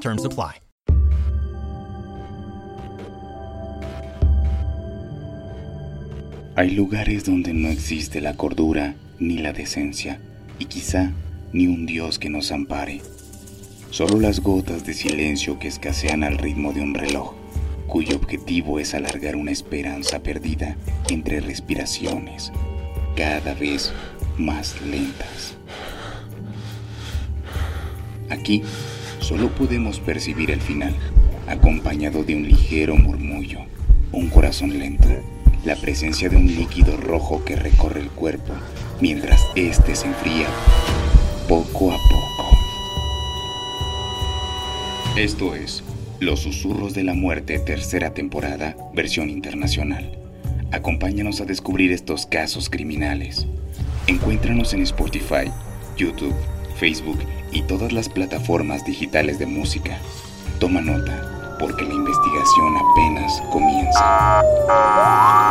Terms apply. Hay lugares donde no existe la cordura ni la decencia, y quizá ni un Dios que nos ampare. Solo las gotas de silencio que escasean al ritmo de un reloj, cuyo objetivo es alargar una esperanza perdida entre respiraciones, cada vez más lentas. Aquí solo podemos percibir el final, acompañado de un ligero murmullo, un corazón lento la presencia de un líquido rojo que recorre el cuerpo mientras éste se enfría poco a poco. Esto es Los Susurros de la Muerte, tercera temporada, versión internacional. Acompáñanos a descubrir estos casos criminales. Encuéntranos en Spotify, YouTube, Facebook y todas las plataformas digitales de música. Toma nota, porque la investigación apenas comienza.